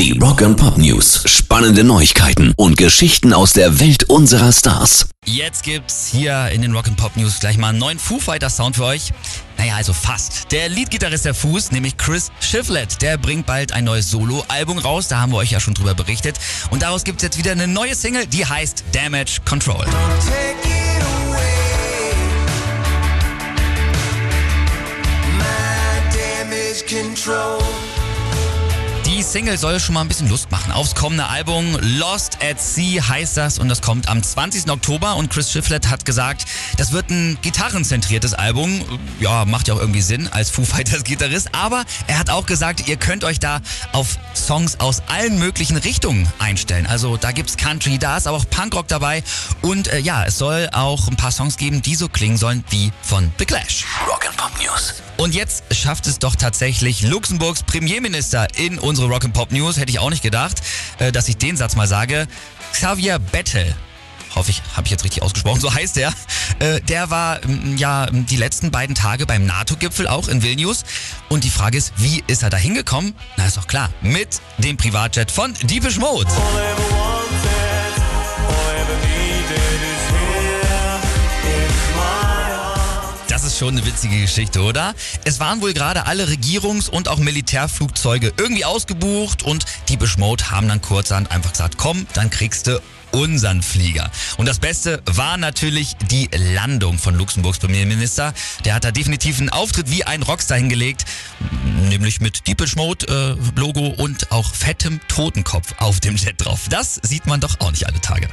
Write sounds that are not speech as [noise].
Die Rock and Pop News. Spannende Neuigkeiten und Geschichten aus der Welt unserer Stars. Jetzt gibt's hier in den Rock'n'Pop News gleich mal einen neuen Foo Fighters Sound für euch. Naja, also fast. Der Leadgitarrist der Foos, nämlich Chris Shiflett, der bringt bald ein neues Solo-Album raus. Da haben wir euch ja schon drüber berichtet. Und daraus gibt's jetzt wieder eine neue Single, die heißt Damage Control. Take it away. My damage control. Die Single soll schon mal ein bisschen Lust machen aufs kommende Album. Lost at Sea heißt das und das kommt am 20. Oktober und Chris Shiflett hat gesagt, das wird ein gitarrenzentriertes Album. Ja, macht ja auch irgendwie Sinn als Foo Fighters Gitarrist, aber er hat auch gesagt, ihr könnt euch da auf Songs aus allen möglichen Richtungen einstellen. Also da gibt's Country, da ist aber auch Punkrock dabei und äh, ja, es soll auch ein paar Songs geben, die so klingen sollen wie von The Clash. Rock and Pop News. Und jetzt schafft es doch tatsächlich Luxemburgs Premierminister in unsere Rock'n'Pop News. Hätte ich auch nicht gedacht, äh, dass ich den Satz mal sage. Xavier Bettel. Hoffe ich, habe ich jetzt richtig ausgesprochen, [laughs] so heißt er. Äh, der war ja die letzten beiden Tage beim NATO-Gipfel auch in Vilnius. Und die Frage ist, wie ist er da hingekommen? Na, ist doch klar, mit dem Privatjet von Deepish Mode. All schon eine witzige Geschichte, oder? Es waren wohl gerade alle Regierungs- und auch Militärflugzeuge irgendwie ausgebucht und die Beschmode haben dann kurzerhand einfach gesagt, komm, dann kriegst du unseren Flieger. Und das Beste war natürlich die Landung von Luxemburgs Premierminister. Der hat da definitiv einen Auftritt wie ein Rockstar hingelegt, nämlich mit Deepish Mode äh, Logo und auch fettem Totenkopf auf dem Jet drauf. Das sieht man doch auch nicht alle Tage.